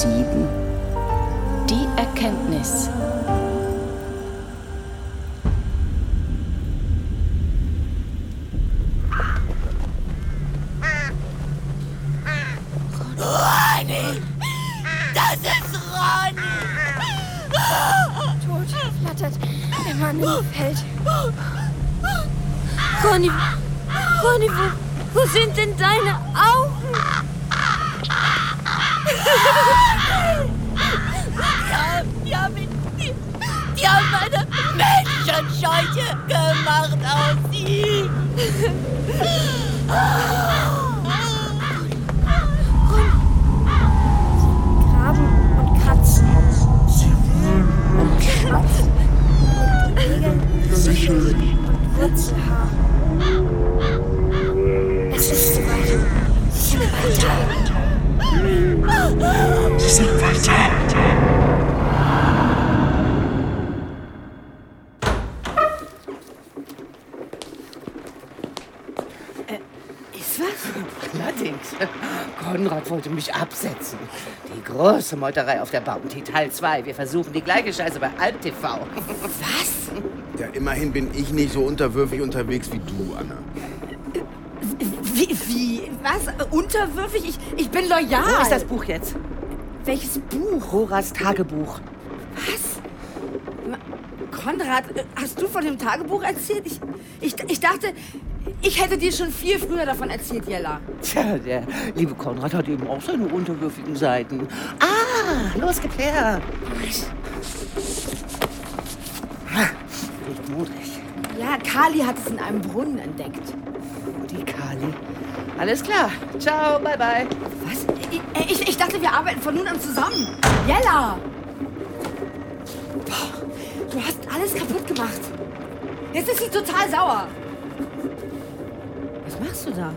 7. Die Erkenntnis. Und Wurzelhaar. Wollte mich absetzen. Die große Meuterei auf der Bounty, Teil 2. Wir versuchen die gleiche Scheiße bei Alp TV. Was? Ja, immerhin bin ich nicht so unterwürfig unterwegs wie du, Anna. Wie, wie? Was? Unterwürfig? Ich, ich bin loyal. Wo ist das Buch jetzt? Welches Buch? Roras Tagebuch. Was? Konrad, äh, hast du von dem Tagebuch erzählt? Ich, ich, ich dachte, ich hätte dir schon viel früher davon erzählt, Jella. Tja, der liebe Konrad hat eben auch seine unterwürfigen Seiten. Ah, los, gib her. Riecht modrig. Ja, Kali hat es in einem Brunnen entdeckt. Die Kali. Alles klar. Ciao, bye bye. Was? Ich, ich, ich dachte, wir arbeiten von nun an zusammen. Jella! Boah, du hast alles kaputt gemacht. Jetzt ist sie total sauer. Was machst du da?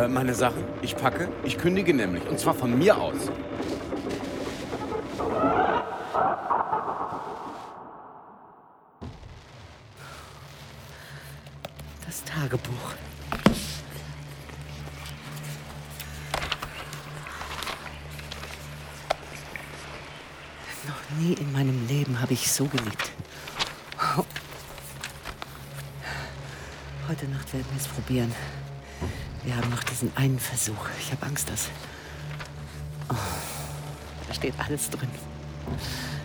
Äh, meine Sachen, ich packe, ich kündige nämlich. Und zwar von mir aus. Das Tagebuch. Noch nie in meinem Leben habe ich so geliebt. Heute Nacht werden wir es probieren. Wir haben noch diesen einen Versuch. Ich habe Angst, dass. Oh, da steht alles drin.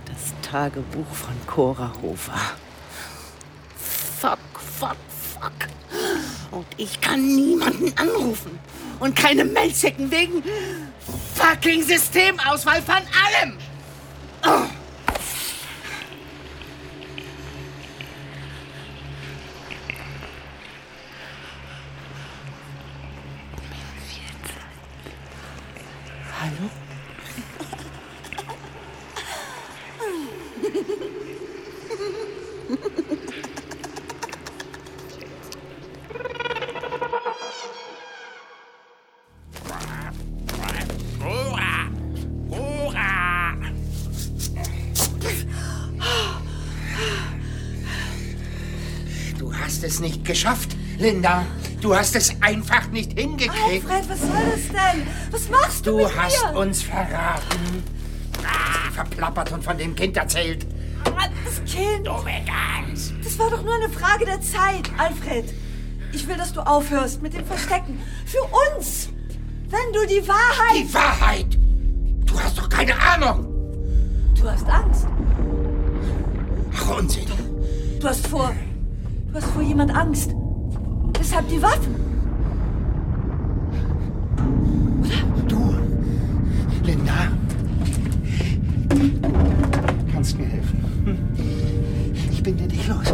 Das Tagebuch von Cora Hofer. Fuck, fuck, fuck. Und ich kann niemanden anrufen. Und keine Mail schicken wegen fucking Systemauswahl von allem. Oh. Hallo? Du hast es nicht geschafft, Linda. Du hast es einfach nicht hingekriegt. Alfred, was soll das denn? Was machst du, Du mit hast mir? uns verraten. Ihn verplappert und von dem Kind erzählt. Das Kind. Du Gans. Das war doch nur eine Frage der Zeit, Alfred. Ich will, dass du aufhörst mit dem Verstecken. Für uns. Wenn du die Wahrheit... Die Wahrheit. Du hast doch keine Ahnung. Du hast Angst. Ach, Unsinn. Du hast vor... Du hast vor jemand Angst. Deshalb die Waffen. Du, Linda, kannst mir helfen. Hm? Ich binde dich los.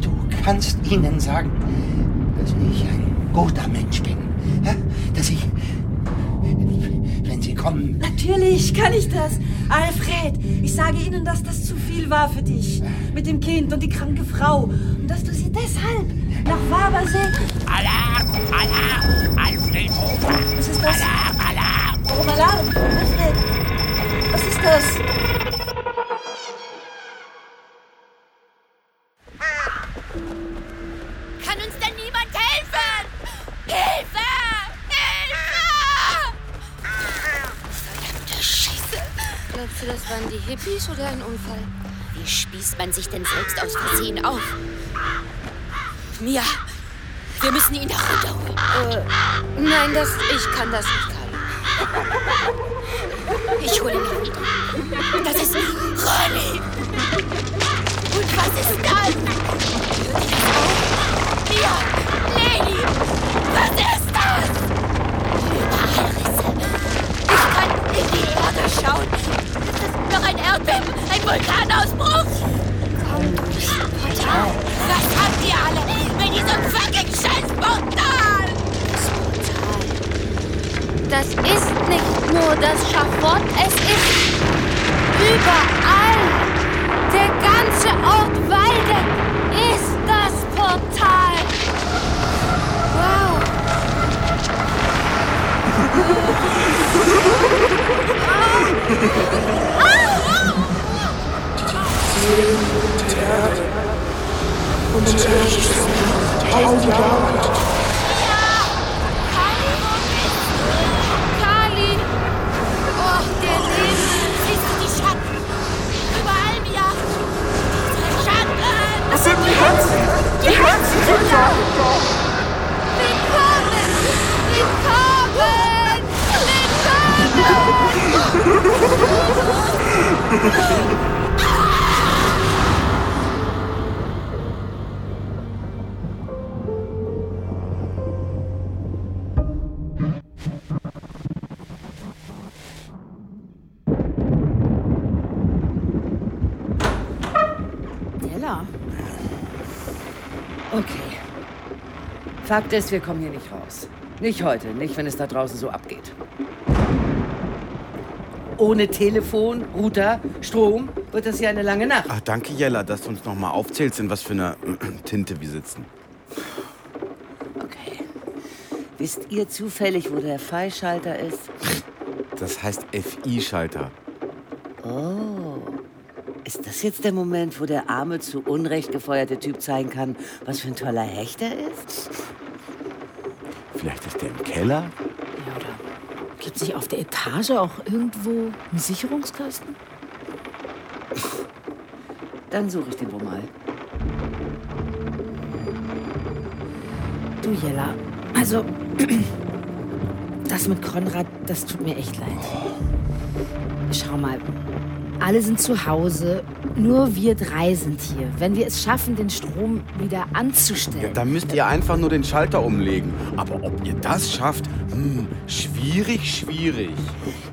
Du kannst ihnen sagen, dass ich ein guter Mensch bin. Dass ich, wenn sie kommen, Natürlich kann ich das. Alfred, ich sage Ihnen, dass das zu viel war für dich. Mit dem Kind und die kranke Frau. Und dass du sie deshalb nach Wabersee... Alarm! Alarm! Alfred Hofer! Was ist das? Alarm! Alarm! Warum Alarm? Alfred, was ist das? Kann uns denn niemand helfen? Hilfe! Hilfe! Verdammte Scheiße. Glaubst du, das waren die Hippies oder ein Unfall? Wie spießt man sich denn selbst aus Versehen auf? Mia, wir müssen ihn da runterholen. Äh, nein, das, ich kann das nicht, Kali. Ich hole ihn herunter. Das ist Ronny. Und was ist das? Hört ihr das auch? Mia, Lady, was ist das? Überall Risse. Ich kann in die Erde schauen. Ist das noch ein Erdbeben? Ein Vulkanausbruch? Komm Portal. Was habt ihr alle diesem fucking Scheißportal? Das ist nicht nur das Schafott, es ist überall. Der ganze Ort Waldeck ist das Portal. Wow. Kali! Oh, der. Siehst du die Das sind die Herzen! Die Herzen sind da! Willkommen! Willkommen! Willkommen! Okay. Fakt ist, wir kommen hier nicht raus. Nicht heute, nicht wenn es da draußen so abgeht. Ohne Telefon, Router, Strom wird das hier eine lange Nacht. Ach, danke, Jella, dass du uns noch mal aufzählst, in was für einer Tinte wir sitzen. Okay. Wisst ihr zufällig, wo der Fallschalter ist? Das heißt FI-Schalter. Oh. Ist das jetzt der Moment, wo der arme, zu Unrecht gefeuerte Typ zeigen kann, was für ein toller Hecht er ist? Vielleicht ist der im Keller? Ja, oder gibt sich auf der Etage auch irgendwo ein Sicherungskasten? Dann suche ich den wohl mal. Du, Jella, also, das mit Konrad, das tut mir echt leid. Schau mal, alle sind zu Hause, nur wir drei sind hier. Wenn wir es schaffen, den Strom wieder Ja, anzustellen. da müsst ihr einfach nur den Schalter umlegen. Aber ob ihr das schafft, hm, schwierig, schwierig.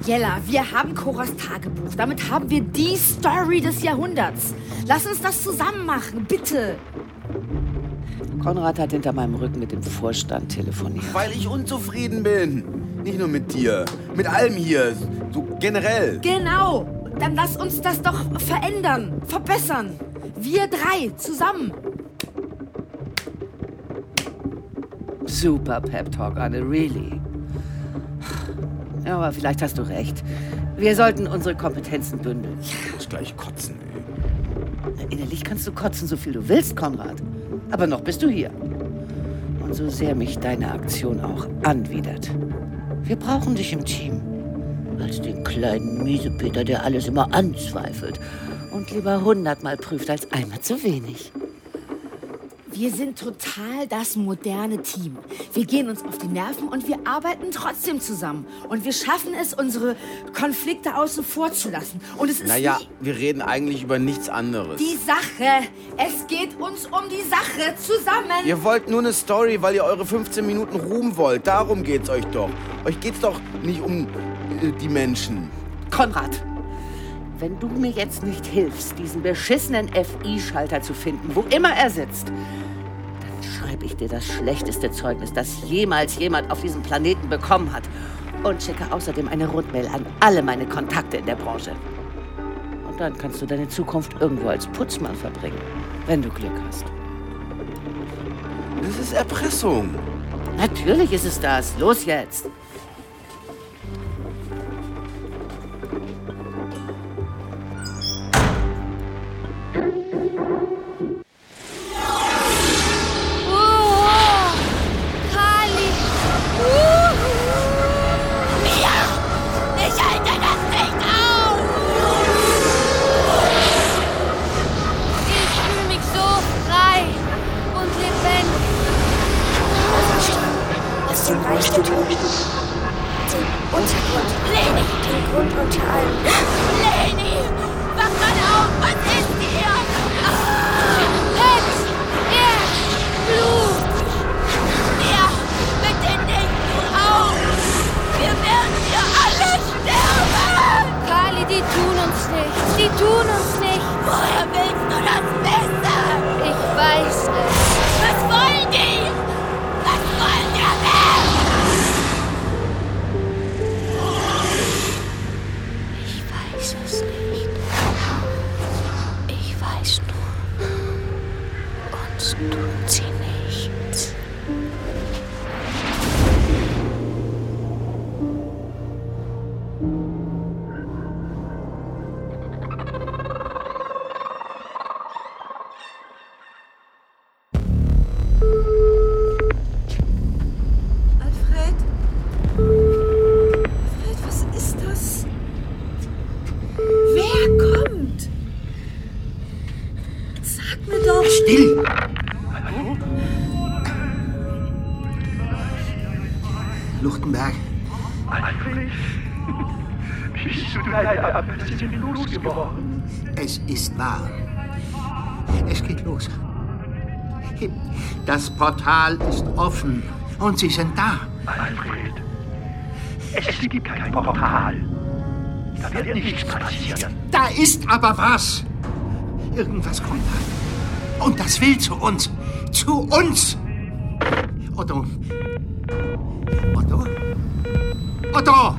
Jella, wir haben Coras Tagebuch. Damit haben wir die Story des Jahrhunderts. Lass uns das zusammen machen, bitte. Konrad hat hinter meinem Rücken mit dem Vorstand telefoniert. Weil ich unzufrieden bin. Nicht nur mit dir, mit allem hier, so generell. Genau. Dann lass uns das doch verändern, verbessern. Wir drei zusammen. Super Pep Talk, Anne, really. Ja, aber vielleicht hast du recht. Wir sollten unsere Kompetenzen bündeln. Ich muss gleich kotzen, ey. Innerlich kannst du kotzen, so viel du willst, Konrad. Aber noch bist du hier. Und so sehr mich deine Aktion auch anwidert. Wir brauchen dich im Team. Als den kleinen Miesepeter, der alles immer anzweifelt und lieber hundertmal prüft als einmal zu wenig. Wir sind total das moderne Team. Wir gehen uns auf die Nerven und wir arbeiten trotzdem zusammen. Und wir schaffen es, unsere Konflikte außen vor zu lassen. Und es ist Naja, wir reden eigentlich über nichts anderes. die Sache. Es geht uns um die Sache zusammen. Ihr wollt nur eine Story, weil ihr eure 15 Minuten Ruhm wollt. Darum geht's euch doch. Euch geht's doch nicht um die Menschen. Konrad, wenn du mir jetzt nicht hilfst, diesen beschissenen FI-Schalter zu finden, wo immer er sitzt, dann schreibe ich dir das schlechteste Zeugnis, das jemals jemand auf diesem Planeten bekommen hat. Und schicke außerdem eine Rundmail an alle meine Kontakte in der Branche. Und dann kannst du deine Zukunft irgendwo als Putzmann verbringen, wenn du Glück hast. Das ist Erpressung. Natürlich ist es das. Los jetzt. Das Portal ist offen und Sie sind da. Alfred, es gibt kein Portal. Da wird nichts passieren. Da ist aber was. Irgendwas kommt da. Und das will zu uns. Zu uns. Otto. Otto? Otto!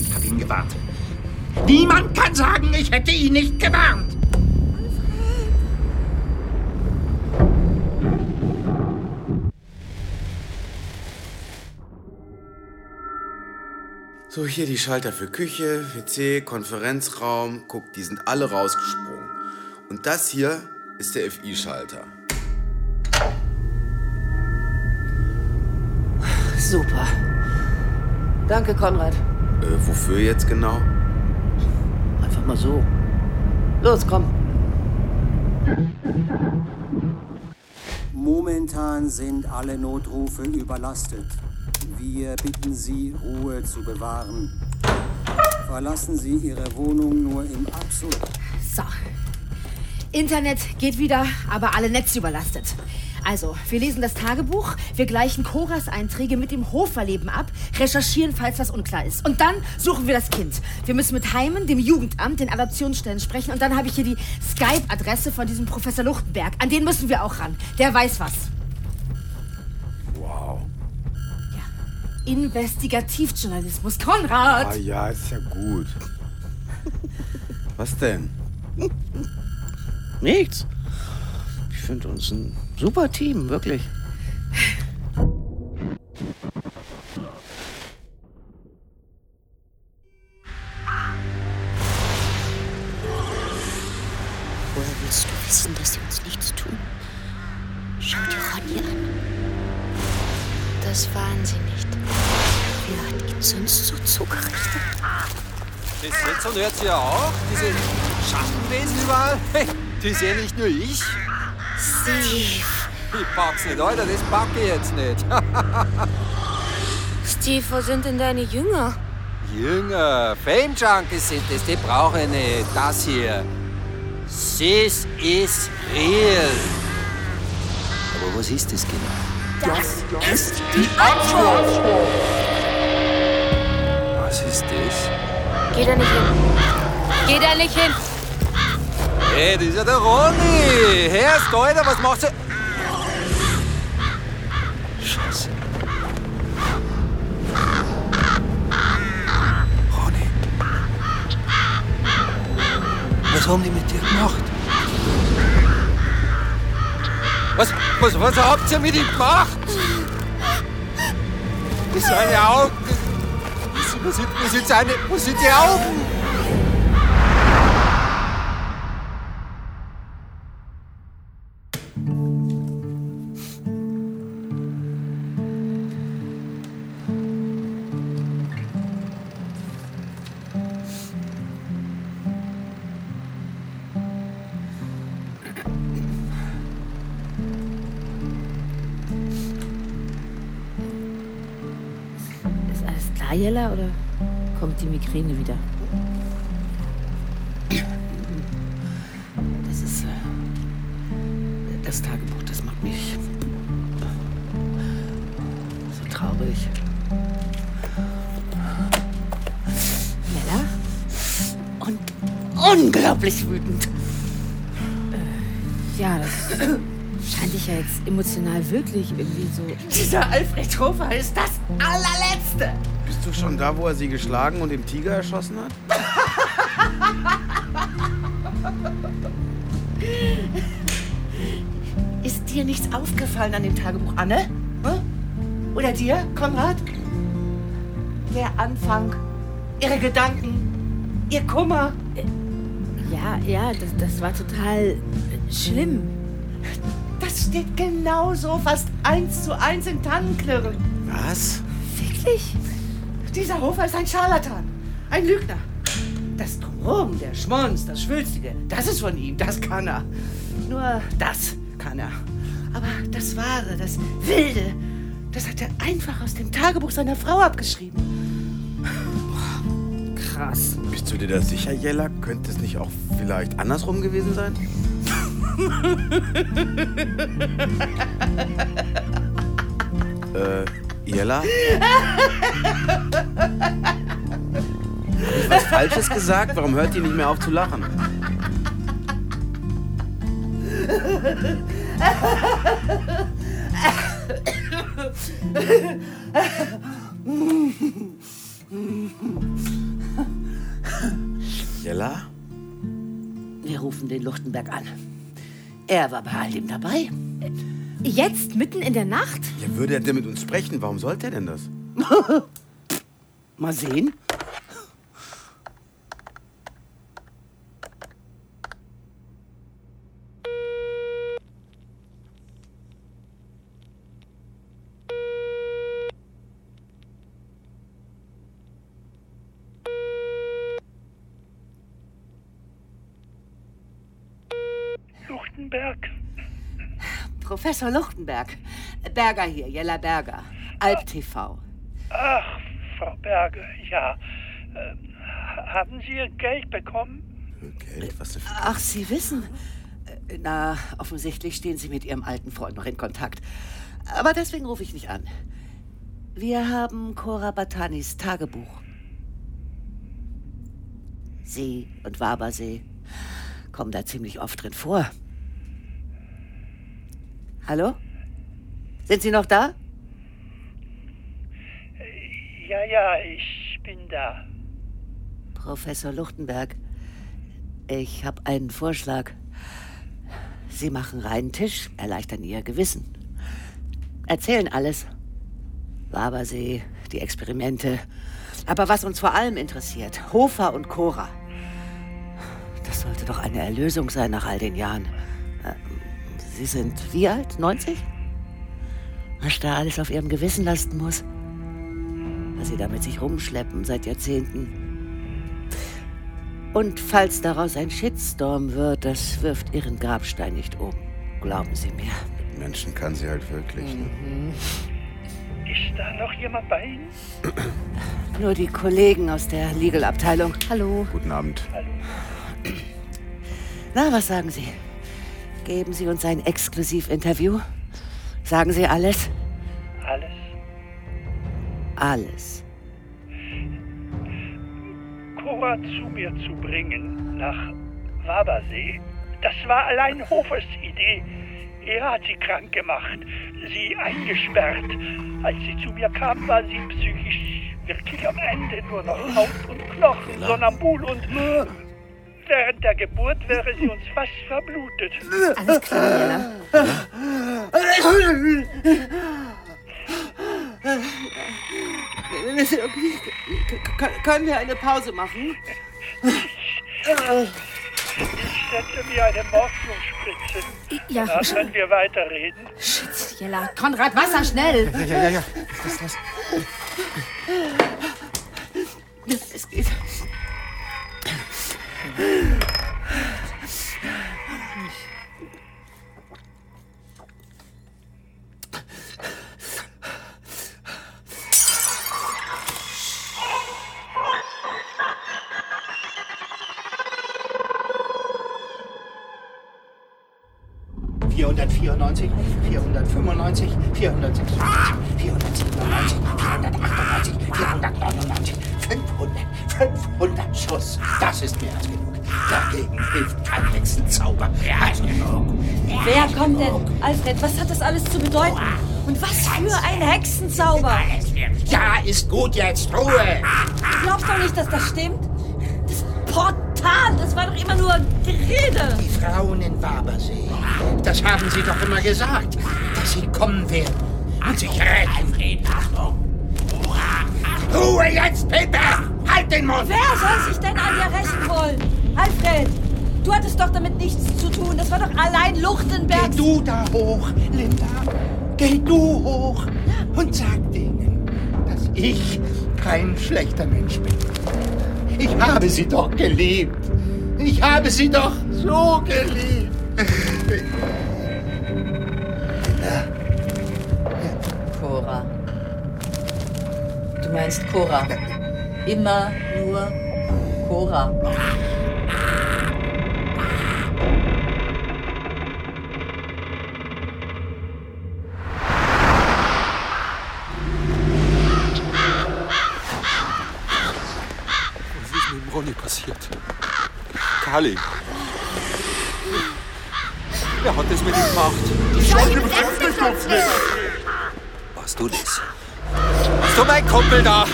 Ich habe ihn gewarnt. Niemand kann sagen, ich hätte ihn nicht gewarnt. So, hier die Schalter für Küche, WC, Konferenzraum. Guck, die sind alle rausgesprungen. Und das hier ist der FI-Schalter. Super. Danke, Konrad. Äh, wofür jetzt genau? Einfach mal so. Los, komm. Momentan sind alle Notrufe überlastet. Wir bitten Sie, Ruhe zu bewahren. Verlassen Sie Ihre Wohnung nur im absolut. So. Internet geht wieder, aber alle Netze überlastet. Also, wir lesen das Tagebuch, wir gleichen Coras Einträge mit dem Hoferleben ab, recherchieren, falls was unklar ist. Und dann suchen wir das Kind. Wir müssen mit Heimen, dem Jugendamt, den Adoptionsstellen sprechen. Und dann habe ich hier die Skype-Adresse von diesem Professor Luchtenberg. An den müssen wir auch ran. Der weiß was. Investigativjournalismus. Konrad! Ah ja, ist ja gut. Was denn? Nichts. Ich finde uns ein super Team, wirklich. Und hört ihr auch? Diese Schattenwesen überall? Hey, die sehe nicht nur ich. Steve. Ich pack's nicht, Alter, das pack ich jetzt nicht. Steve, wo sind denn deine Jünger? Jünger, Fame Junkies sind das, die brauche ich nicht. Das hier. This is real. Aber was ist das genau? Das ist die Antwort. Was ist das? Geh da nicht hin. Geh da nicht hin. Hey, das ist ja der Ronny. Herr Alter, was macht sie? Scheiße. Ronny. Was haben die mit dir gemacht? Was, was, was habt ihr mit ihm gemacht? Das seine Augen. Wo sind, wo sind seine, wo sind die Augen? Ayala oder Migräne wieder? Das ist. Äh, das Tagebuch, das macht mich. so traurig. Jella? Und unglaublich wütend. Ja, das scheint dich ja jetzt emotional wirklich irgendwie so. Dieser Alfred Hofer ist das allerletzte. Bist du schon da, wo er sie geschlagen und den Tiger erschossen hat? Ist dir nichts aufgefallen an dem Tagebuch, Anne? Oder dir, Konrad? Der Anfang, ihre Gedanken, ihr Kummer. Ja, ja, das, das war total äh, schlimm. Das steht genauso fast eins zu eins in Tannenklirren. Was? Wirklich? Dieser Hofer ist ein Scharlatan, ein Lügner. Das Drumherum, der Schmonz, das Schwülstige, das ist von ihm, das kann er. Nur das kann er. Aber das Wahre, das Wilde, das hat er einfach aus dem Tagebuch seiner Frau abgeschrieben. Krass. Bist du dir da sicher, Jella? Könnte es nicht auch vielleicht andersrum gewesen sein? äh, Jella? Hab ich was Falsches gesagt? Warum hört ihr nicht mehr auf zu lachen? Jella? Wir rufen den Luchtenberg an. Er war bei all dem dabei. Jetzt, mitten in der Nacht? Ja, würde er denn mit uns sprechen? Warum sollte er denn das? Mal sehen. Luchtenberg. Professor Luchtenberg. Berger hier, Jella Berger. Alp TV. Ach, Frau Berge, ja. Äh, haben Sie Ihr Geld bekommen? Geld? Was denn für Ach, Sie wissen. Äh, Na, offensichtlich stehen Sie mit Ihrem alten Freund noch in Kontakt. Aber deswegen rufe ich nicht an. Wir haben Cora Batanis Tagebuch. See und Wabersee kommen da ziemlich oft drin vor. Hallo? Sind Sie noch da? Ja, ja, ich bin da. Professor Luchtenberg, ich habe einen Vorschlag. Sie machen reinen Tisch, erleichtern Ihr Gewissen. Erzählen alles. Wabersee, die Experimente. Aber was uns vor allem interessiert, Hofer und Cora. Das sollte doch eine Erlösung sein nach all den Jahren. Sie sind wie alt? 90? Was da alles auf Ihrem Gewissen lasten muss? Was Sie da mit sich rumschleppen seit Jahrzehnten. Und falls daraus ein Shitstorm wird, das wirft Ihren Grabstein nicht um. Glauben Sie mir. Mit Menschen kann sie halt wirklich. Ne? Ist da noch jemand bei Ihnen? Nur die Kollegen aus der Legal-Abteilung. Hallo. Guten Abend. Na, was sagen Sie? Geben Sie uns ein Exklusivinterview? Sagen Sie alles? Alles? Alles. Cora zu mir zu bringen, nach Wabersee, das war allein Hofers Idee. Er hat sie krank gemacht, sie eingesperrt. Als sie zu mir kam, war sie psychisch wirklich am Ende, nur noch Haut und Knochen, Sonnambul und... Während der Geburt wäre sie uns fast verblutet. Alles klar, Jella. Können wir eine Pause machen? Ich setze mir eine Morphiumspritze. Ja, Danach können wir weiterreden. Shit, Jella. Konrad, Wasser, schnell! Ja, ja, ja, ja. Was, was? Es geht. 494, 495, 496, 497, 498, 499, 500, 500. Schuss. Das ist mehr als genug. Dagegen hilft kein Hexenzauber. Mehr als genug. Wer kommt denn? Alfred, was hat das alles zu bedeuten? Und was für ein Hexenzauber! Ja, ist gut jetzt. Ruhe! Du glaubst doch nicht, dass das stimmt? Das Portal, das war doch immer nur Gerede. Die Frauen in Wabersee, das haben sie doch immer gesagt, dass sie kommen werden und sich retten. Ruhe jetzt, Pepe! Den Mund! Wer soll sich denn an dir rächen wollen? Alfred, du hattest doch damit nichts zu tun. Das war doch allein Luchtenberg. Geh du da hoch, Linda. Geh du hoch und sag denen, dass ich kein schlechter Mensch bin. Ich habe sie doch geliebt. Ich habe sie doch so geliebt. Linda, Cora. Du meinst Cora. Immer nur Cora. Was ist mit dem Ronny passiert? Kali. Wer hat das mit ihm gemacht? Ich wollte ihm Warst du das? Warst du mein Kumpel da?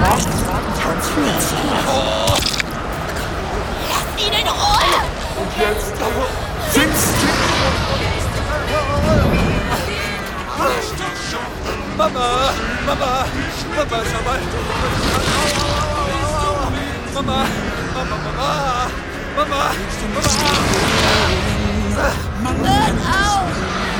Lass ihn in Ruhe! Und jetzt sitzt Mama, Mama, Mama, schau mal. Mama, Mama, Mama, Mama, Mama. Hört auf!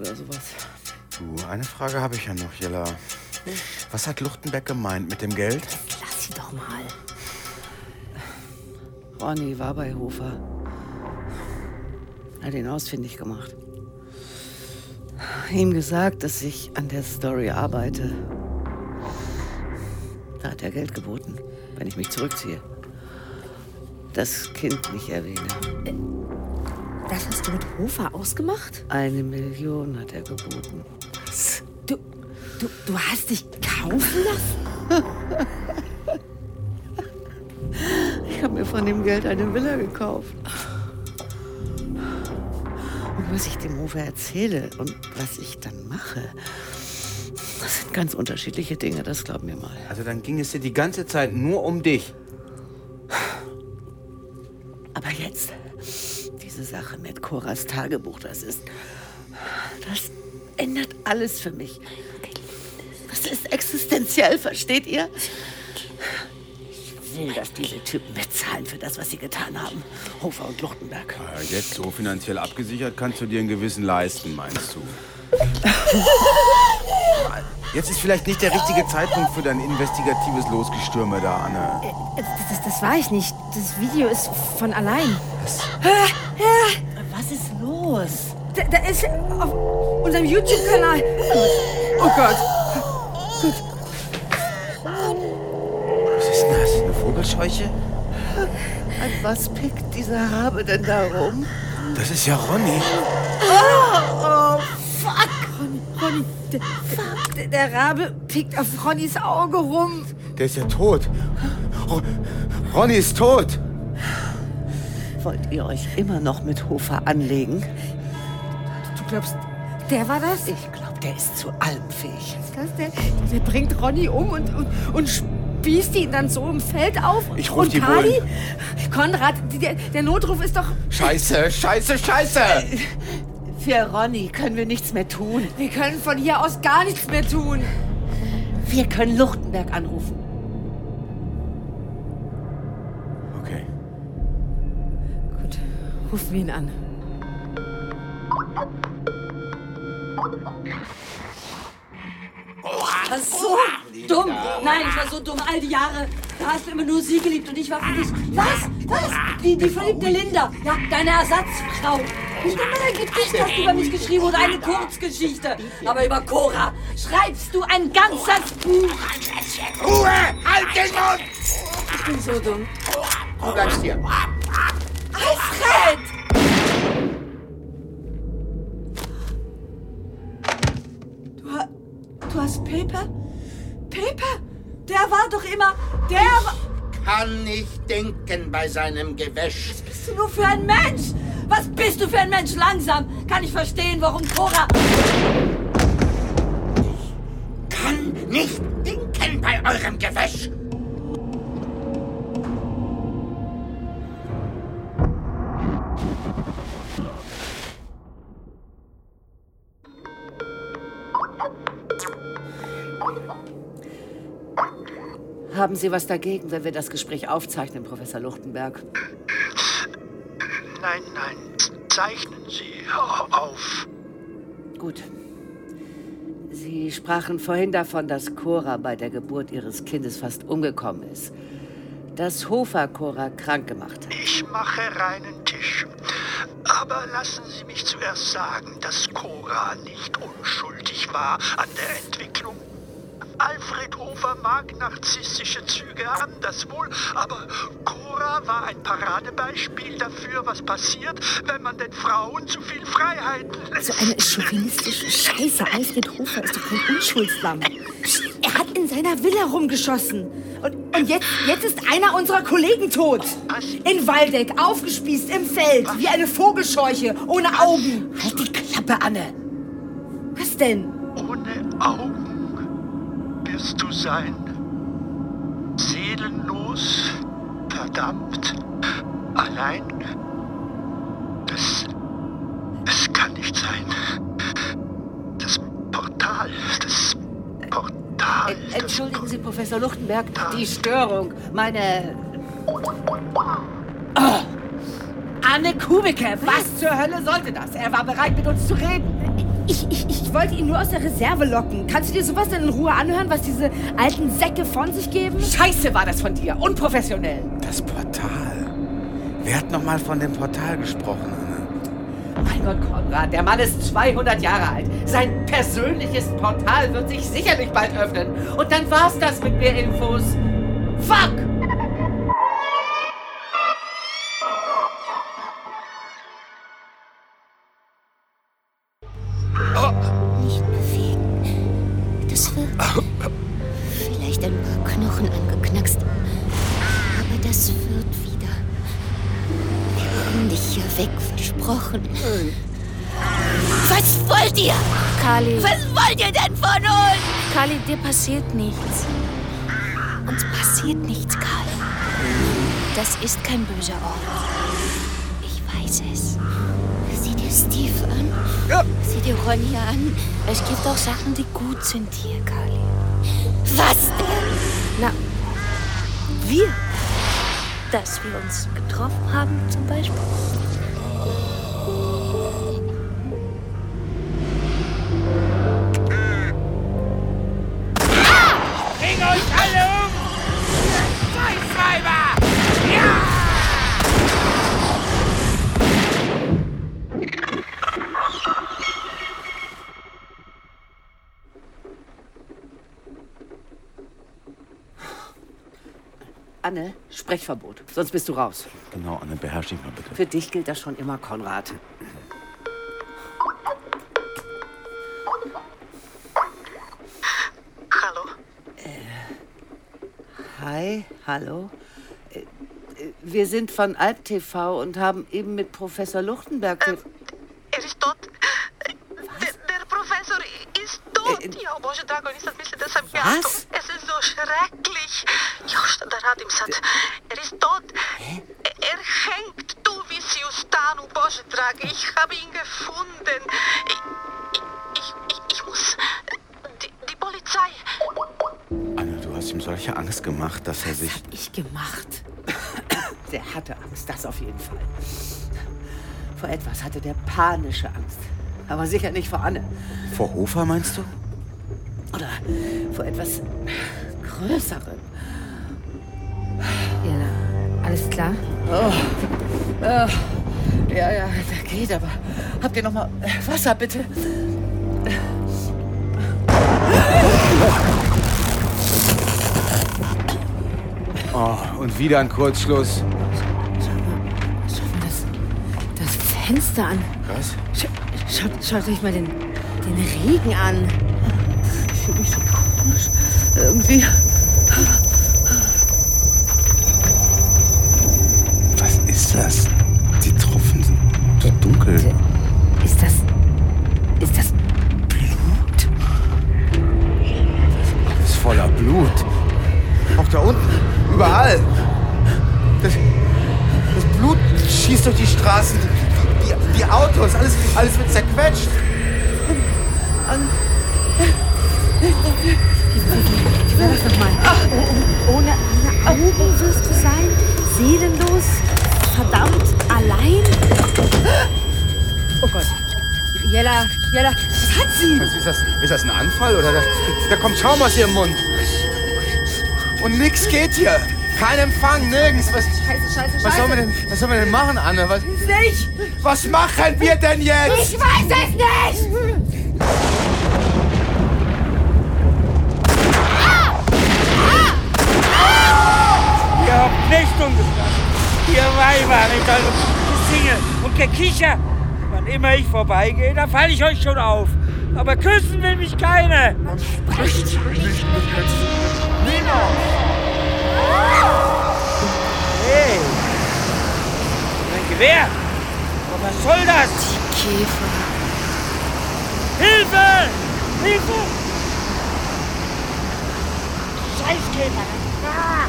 Oder sowas. Du, eine Frage habe ich ja noch, Jella. Was hat Luchtenberg gemeint mit dem Geld? Lass sie doch mal. Ronny war bei Hofer. Hat ihn ausfindig gemacht. Ihm gesagt, dass ich an der Story arbeite. Da hat er Geld geboten, wenn ich mich zurückziehe. Das Kind nicht erwähne. Das hast du mit Hofer ausgemacht? Eine Million hat er geboten. Du, du, du hast dich kaufen lassen? Ich habe mir von dem Geld eine Villa gekauft. Und was ich dem Hofer erzähle und was ich dann mache, das sind ganz unterschiedliche Dinge, das glaub mir mal. Also dann ging es dir die ganze Zeit nur um dich. Aber jetzt, diese Sache mit Coras Tagebuch, das ist. Das ändert alles für mich. Das ist existenziell, versteht ihr? Ich will, dass diese Typen bezahlen für das, was sie getan haben. Hofer und Luchtenberg. Ja, jetzt so finanziell abgesichert kannst du dir einen gewissen leisten, meinst du? Jetzt ist vielleicht nicht der richtige Zeitpunkt für dein investigatives Losgestürme da, Anne. Das, das, das war ich nicht. Das Video ist von allein. Was ist los? Da, da ist auf unserem YouTube-Kanal. Oh Gott. Was ist denn das? Eine Vogelscheuche? An was pickt dieser Rabe denn da rum? Das ist ja Ronny. Oh, fuck. Ronny, Ronny. Der, Rabe pickt auf Ronnys Auge rum. Der ist ja tot. Ro- Ronny ist tot. Wollt ihr euch immer noch mit Hofer anlegen? Du glaubst, der war das? Ich glaube, der ist zu allem fähig. Was ist das denn? Der bringt Ronny um und, und, und spießt ihn dann so im Feld auf. Ich ruf und die Kali? Bullen. Konrad, der, der Notruf ist doch... Scheiße, scheiße, scheiße. Für Ronny können wir nichts mehr tun. Wir können von hier aus gar nichts mehr tun. Wir können Luchtenberg anrufen. Okay. Rufen wir ihn an. Ich war so dumm. Nein, ich war so dumm. All die Jahre, da hast du immer nur sie geliebt und ich war für dich. Was? Was? Die, die verliebte Linda. Ja, deine Ersatzfrau. Nicht immer ein Gedicht hast du über mich geschrieben oder eine Kurzgeschichte. Aber über Cora schreibst du ein ganzes Buch. Ruhe! Halt den Mund! Ich bin so dumm. Du bleibst hier. Alfred! Du, ha- du hast Paper? Paper? Der war doch immer. Der war. Kann nicht denken bei seinem Gewäsch. Was bist du nur für ein Mensch? Was bist du für ein Mensch? Langsam kann ich verstehen, warum Cora. Kann nicht denken bei eurem Gewäsch. Haben Sie was dagegen, wenn wir das Gespräch aufzeichnen, Professor Luchtenberg? Nein, nein, zeichnen Sie auf. Gut. Sie sprachen vorhin davon, dass Cora bei der Geburt ihres Kindes fast umgekommen ist. Dass Hofer Cora krank gemacht hat. Ich mache reinen Tisch. Aber lassen Sie mich zuerst sagen, dass Cora nicht unschuldig war an der Entwicklung. Alfred Hofer mag narzisstische Züge haben, das wohl, aber Cora war ein Paradebeispiel dafür, was passiert, wenn man den Frauen zu viel Freiheiten lässt. So eine chauvinistische Scheiße. Alfred Hofer ist doch kein Unschuldslamm. Er hat in seiner Villa rumgeschossen. Und, und jetzt, jetzt ist einer unserer Kollegen tot. In Waldeck, aufgespießt im Feld, wie eine Vogelscheuche, ohne Augen. Halt die Klappe, Anne. Was denn? Ohne Augen wirst du sein. Seelenlos, verdammt, allein. Das. Es kann nicht sein. Das Portal, das Portal. Ent- Entschuldigen Sie, Professor Luchtenberg, die Störung. Meine. Oh. Anne Kubicke, was zur Hölle sollte das? Er war bereit, mit uns zu reden. Ich, ich, ich wollte ihn nur aus der Reserve locken. Kannst du dir sowas denn in Ruhe anhören, was diese alten Säcke von sich geben? Scheiße war das von dir. Unprofessionell. Das Portal. Wer hat noch mal von dem Portal gesprochen, Anne? Mein Gott, Konrad, der Mann ist 200 Jahre alt. Sein persönliches Portal wird sich sicherlich bald öffnen. Und dann war's das mit mehr Infos. Fuck! Das wird wieder. Wir haben dich hier weg versprochen. Was wollt ihr? Kali. Was wollt ihr denn von uns? Kali, dir passiert nichts. Uns passiert nichts, Kali. Das ist kein böser Ort. Ich weiß es. Sieh dir Steve an. Sieh dir Ronny an. Es gibt auch Sachen, die gut sind hier, Kali. Was denn? Na, wir. Dass wir uns getroffen haben, zum Beispiel. Anne, Sprechverbot. Sonst bist du raus. Genau, Anne, beherrsch dich mal bitte. Für dich gilt das schon immer, Konrad. Hallo? Hi, hallo. Äh, äh, Wir sind von Alp TV und haben eben mit Professor Luchtenberg. te- Er is tot. Der, der Professor ist tot. ja, Bože drago, nisam mislila da sam ja Was? to. Es ist so schrecklich. Još da radim sad. Er Etwas hatte der panische Angst. Aber sicher nicht vor Anne. Vor Hofer meinst du? Oder vor etwas Größerem. Jella, alles klar? Oh. Oh. Ja, ja, da geht, aber habt ihr noch mal äh, Wasser, bitte? Oh, und wieder ein Kurzschluss. Fenster an. Was? Sch schaut, schaut euch mal den, den Regen an. Ich fühle mich so komisch. Irgendwie. Das? Ist das ein Anfall oder da, da kommt Schaum aus ihrem Mund? Und nix geht hier. Kein Empfang, nirgends. Was, Scheiße, scheiße, was, sollen wir scheiße. denn, was sollen wir denn machen, Anne? Was, Nicht! was machen wir denn jetzt? Ich weiß es nicht! Ihr habt nicht umgebracht. Ihr Weiber mit eurem Gesinge und Gekicher. Wann immer ich vorbeigehe, da falle ich euch schon auf. Aber küssen will mich keine. Man spricht nicht mit Letzten. Niemand. Hey. Mein Gewehr. Aber was soll das? Die Käfer. Hilfe! Hilfe! Scheißkäfer! Ah!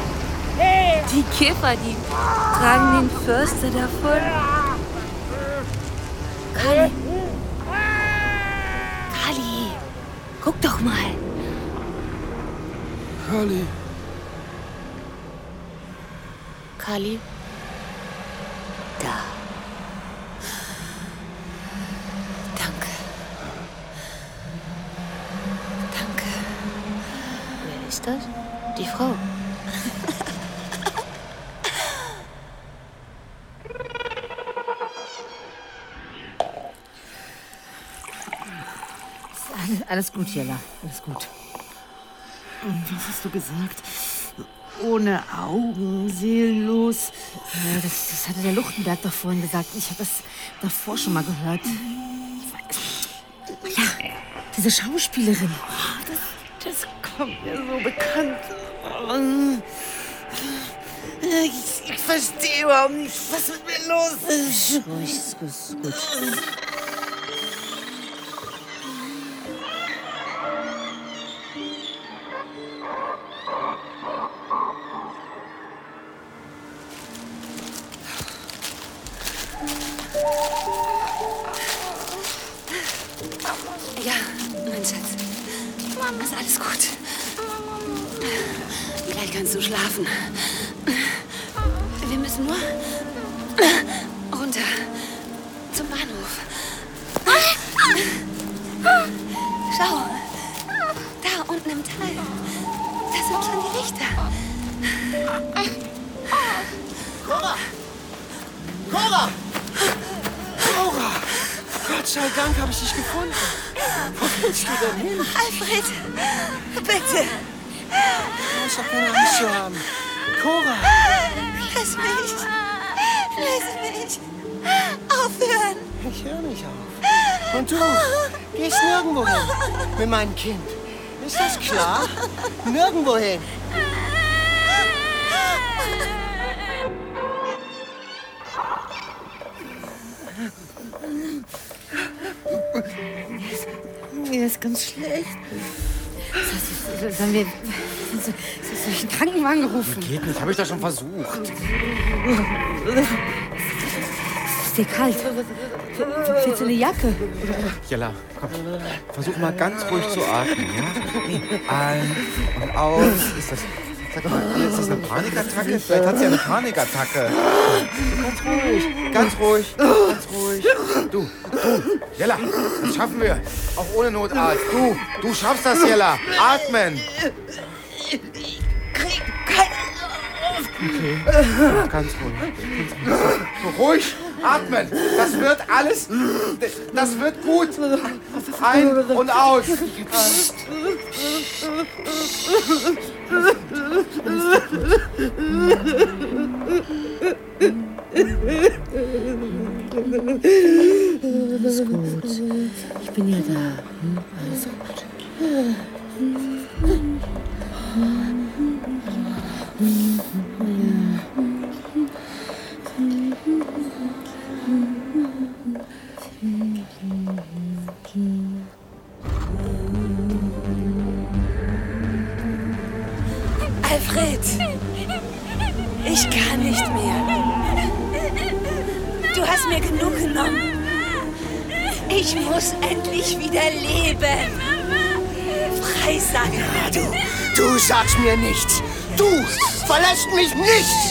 Hey! Die Käfer, die tragen den Förster davon. Kali. Guck doch mal. Kali. Kali. Da. Danke. Danke. Wer ist das? Die Frau. Alles, gut, Jella. Alles gut. Was hast du gesagt? Ohne Augen, seelenlos. Ja, das, das hatte der Luchtenberg doch vorhin gesagt. Ich habe das davor schon mal gehört. Ja, diese Schauspielerin. Das, das kommt mir so bekannt. Ich, ich verstehe überhaupt nicht, was mit mir los ist. Ruhig, ist gut, ist gut. Ich höre nicht auf. Und du gehst nirgendwo hin mit meinem Kind. Ist das klar? Nirgendwo hin. Mir ist ganz schlecht. Sollen wir. Soll ich einen Krankenwagen rufen? Geht nicht, habe ich doch schon versucht. Ist dir kalt? Willst du eine Jacke? Jella, komm, versuch mal ganz ruhig zu atmen, ja? Ein und aus. Ist das, Sag mal, ist das eine Panikattacke? Vielleicht hat sie eine Panikattacke. Ganz ruhig, ganz ruhig, ganz ruhig. Du, du, Jella, das schaffen wir. Auch ohne Notarzt. Du, du schaffst das, Jella. Atmen. Krieg keine Okay, ganz ruhig. Ganz ruhig. So, ruhig, atmen. Das wird alles, das wird gut. Ein und aus. Alles gut. Ich bin ja da. Hm? Alles gut. Mich nicht.